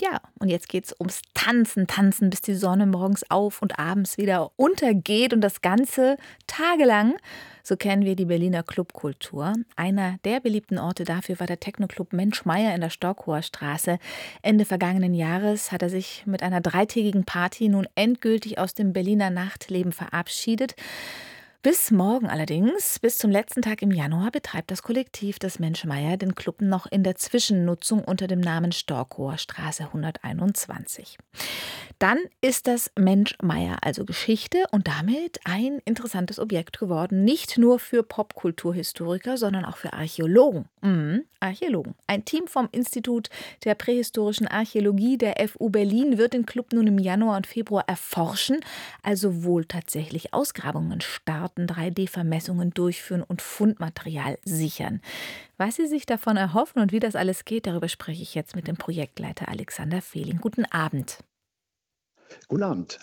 Ja, und jetzt geht es ums Tanzen, Tanzen, bis die Sonne morgens auf und abends wieder untergeht und das Ganze tagelang. So kennen wir die Berliner Clubkultur. Einer der beliebten Orte dafür war der Techno-Club Mensch Meier in der Stockhoher Straße. Ende vergangenen Jahres hat er sich mit einer dreitägigen Party nun endgültig aus dem Berliner Nachtleben verabschiedet. Bis morgen allerdings, bis zum letzten Tag im Januar, betreibt das Kollektiv des Menschmeier den Club noch in der Zwischennutzung unter dem Namen Storkower Straße 121. Dann ist das Menschmeier also Geschichte und damit ein interessantes Objekt geworden, nicht nur für Popkulturhistoriker, sondern auch für Archäologen. Mhm, Archäologen. Ein Team vom Institut der prähistorischen Archäologie der FU Berlin wird den Club nun im Januar und Februar erforschen, also wohl tatsächlich Ausgrabungen starten Daten 3D-Vermessungen durchführen und Fundmaterial sichern. Was Sie sich davon erhoffen und wie das alles geht, darüber spreche ich jetzt mit dem Projektleiter Alexander Fehling. Guten Abend. Guten Abend.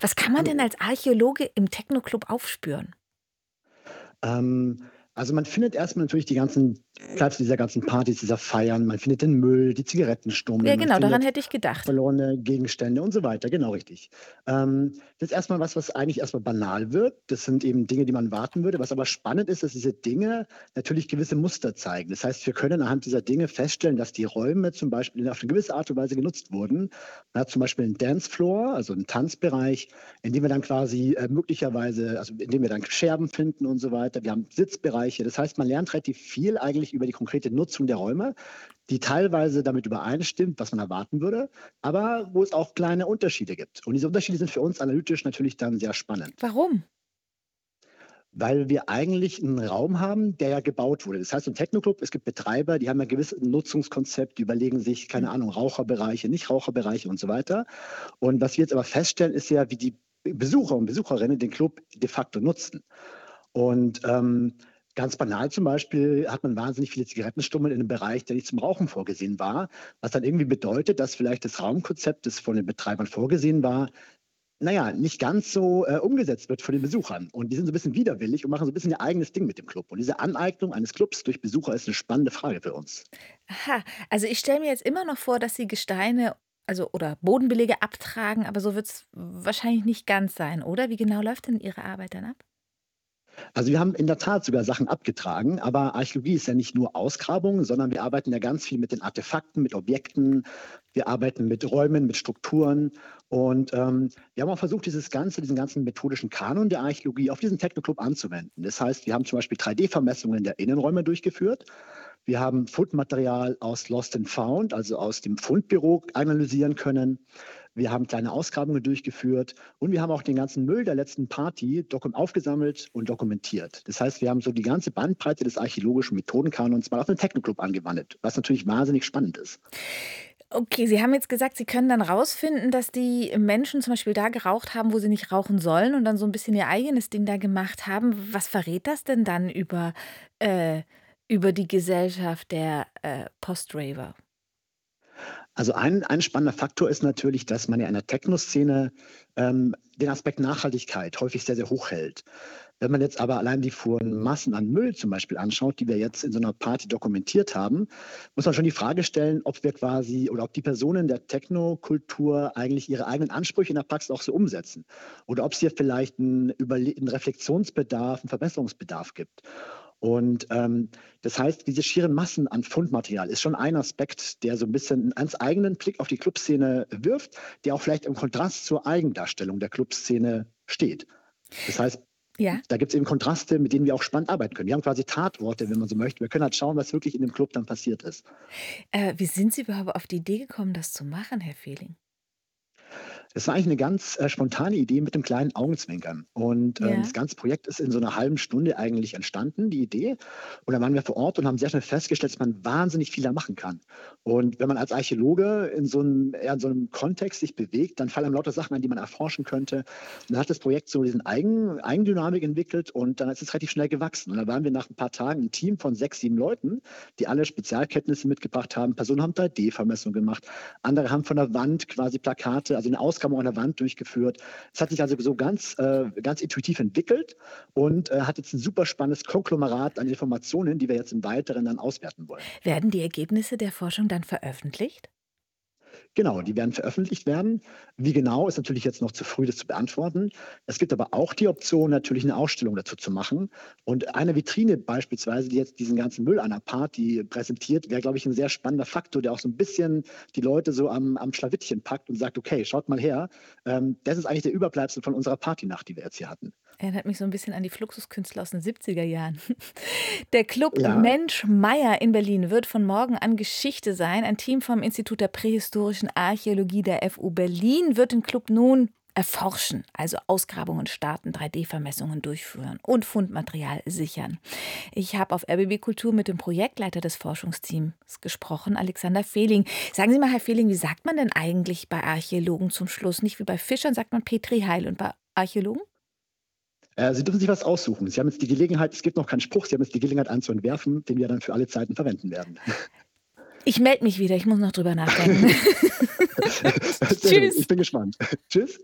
Was kann man denn als Archäologe im Techno-Club aufspüren? Ähm, also man findet erstmal natürlich die ganzen Platz dieser ganzen Partys, dieser Feiern. Man findet den Müll, die Zigarettenstummel, Ja, genau, daran hätte ich gedacht. verlorene Gegenstände und so weiter. Genau richtig. Ähm, das ist erstmal was, was eigentlich erstmal banal wird. Das sind eben Dinge, die man warten würde. Was aber spannend ist, dass diese Dinge natürlich gewisse Muster zeigen. Das heißt, wir können anhand dieser Dinge feststellen, dass die Räume zum Beispiel auf eine gewisse Art und Weise genutzt wurden. Man hat zum Beispiel einen Dancefloor, also einen Tanzbereich, in dem wir dann quasi äh, möglicherweise, also in dem wir dann Scherben finden und so weiter. Wir haben Sitzbereiche. Das heißt, man lernt relativ viel eigentlich über die konkrete Nutzung der Räume, die teilweise damit übereinstimmt, was man erwarten würde, aber wo es auch kleine Unterschiede gibt. Und diese Unterschiede sind für uns analytisch natürlich dann sehr spannend. Warum? Weil wir eigentlich einen Raum haben, der ja gebaut wurde. Das heißt, im Techno-Club, es gibt Betreiber, die haben ein gewisses Nutzungskonzept, die überlegen sich, keine Ahnung, Raucherbereiche, Nichtraucherbereiche und so weiter. Und was wir jetzt aber feststellen, ist ja, wie die Besucher und Besucherinnen den Club de facto nutzen. Und ähm, Ganz banal zum Beispiel hat man wahnsinnig viele Zigarettenstummel in einem Bereich, der nicht zum Rauchen vorgesehen war, was dann irgendwie bedeutet, dass vielleicht das Raumkonzept, das von den Betreibern vorgesehen war, naja, nicht ganz so äh, umgesetzt wird von den Besuchern. Und die sind so ein bisschen widerwillig und machen so ein bisschen ihr eigenes Ding mit dem Club. Und diese Aneignung eines Clubs durch Besucher ist eine spannende Frage für uns. Aha, also ich stelle mir jetzt immer noch vor, dass Sie Gesteine also oder Bodenbelege abtragen, aber so wird es wahrscheinlich nicht ganz sein, oder? Wie genau läuft denn Ihre Arbeit dann ab? Also wir haben in der Tat sogar Sachen abgetragen, aber Archäologie ist ja nicht nur Ausgrabung, sondern wir arbeiten ja ganz viel mit den Artefakten, mit Objekten, wir arbeiten mit Räumen, mit Strukturen und ähm, wir haben auch versucht, dieses ganze, diesen ganzen methodischen Kanon der Archäologie auf diesen Technoclub anzuwenden. Das heißt, wir haben zum Beispiel 3D-Vermessungen der Innenräume durchgeführt. Wir haben Fundmaterial aus Lost and Found, also aus dem Fundbüro, analysieren können. Wir haben kleine Ausgrabungen durchgeführt und wir haben auch den ganzen Müll der letzten Party aufgesammelt und dokumentiert. Das heißt, wir haben so die ganze Bandbreite des archäologischen Methodenkanons mal auf den Technoclub angewandt, was natürlich wahnsinnig spannend ist. Okay, Sie haben jetzt gesagt, Sie können dann rausfinden, dass die Menschen zum Beispiel da geraucht haben, wo sie nicht rauchen sollen und dann so ein bisschen ihr eigenes Ding da gemacht haben. Was verrät das denn dann über, äh, über die Gesellschaft der äh, Post-Raver? Also ein, ein spannender Faktor ist natürlich, dass man ja in der Techno-Szene ähm, den Aspekt Nachhaltigkeit häufig sehr, sehr hoch hält. Wenn man jetzt aber allein die Fuhren Massen an Müll zum Beispiel anschaut, die wir jetzt in so einer Party dokumentiert haben, muss man schon die Frage stellen, ob wir quasi oder ob die Personen der Technokultur eigentlich ihre eigenen Ansprüche in der Praxis auch so umsetzen. Oder ob es hier vielleicht einen, einen Reflexionsbedarf, einen Verbesserungsbedarf gibt. Und ähm, das heißt, diese schieren Massen an Fundmaterial ist schon ein Aspekt, der so ein bisschen einen eigenen Blick auf die Clubszene wirft, der auch vielleicht im Kontrast zur Eigendarstellung der Clubszene steht. Das heißt, Ja. da gibt es eben Kontraste, mit denen wir auch spannend arbeiten können. Wir haben quasi Tatorte, wenn man so möchte. Wir können halt schauen, was wirklich in dem Club dann passiert ist. Äh, wie sind Sie überhaupt auf die Idee gekommen, das zu machen, Herr Fehling? Das war eigentlich eine ganz äh, spontane Idee mit dem kleinen Augenzwinkern. Und ähm, Ja. das ganze Projekt ist in so einer halben Stunde eigentlich entstanden, die Idee. Und dann waren wir vor Ort und haben sehr schnell festgestellt, dass man wahnsinnig viel da machen kann. Und wenn man als Archäologe in so einem, in so einem Kontext sich bewegt, dann fallen einem lauter Sachen an, die man erforschen könnte. Und dann hat das Projekt so diesen Eigen, Eigendynamik entwickelt und dann ist es relativ schnell gewachsen. Und dann waren wir nach ein paar Tagen ein Team von sechs, sieben Leuten, die alle Spezialkenntnisse mitgebracht haben. Personen haben 3D-Vermessung gemacht, andere haben von der Wand quasi Plakate, also eine Ausgrabung an der Wand durchgeführt. Es hat sich also so ganz, äh, ganz intuitiv entwickelt und äh, hat jetzt ein super spannendes Konglomerat an Informationen, die wir jetzt im Weiteren dann auswerten wollen. Werden die Ergebnisse der Forschung dann veröffentlicht? Genau, die werden veröffentlicht werden. Wie genau, ist natürlich jetzt noch zu früh, das zu beantworten. Es gibt aber auch die Option, natürlich eine Ausstellung dazu zu machen. Und eine Vitrine beispielsweise, die jetzt diesen ganzen Müll einer Party präsentiert, wäre, glaube ich, ein sehr spannender Faktor, der auch so ein bisschen die Leute so am, am Schlawittchen packt und sagt, okay, schaut mal her, ähm, das ist eigentlich der Überbleibsel von unserer Partynacht, die wir jetzt hier hatten. Erinnert mich so ein bisschen an die Fluxuskünstler aus den 70er Jahren. Der Club Ja, Mensch Meier in Berlin wird von morgen an Geschichte sein. Ein Team vom Institut der prähistorischen Archäologie der FU Berlin wird den Club nun erforschen, also Ausgrabungen starten, 3D-Vermessungen durchführen und Fundmaterial sichern. Ich habe auf RBB Kultur mit dem Projektleiter des Forschungsteams gesprochen, Alexander Fehling. Sagen Sie mal, Herr Fehling, wie sagt man denn eigentlich bei Archäologen zum Schluss? Nicht wie bei Fischern sagt man Petri Heil und bei Archäologen? äh, Sie dürfen sich was aussuchen. Sie haben jetzt die Gelegenheit, es gibt noch keinen Spruch, Sie haben jetzt die Gelegenheit, einen zu entwerfen, den wir dann für alle Zeiten verwenden werden. Ich melde mich wieder, ich muss noch drüber nachdenken. Tschüss. ich bin gespannt. Tschüss.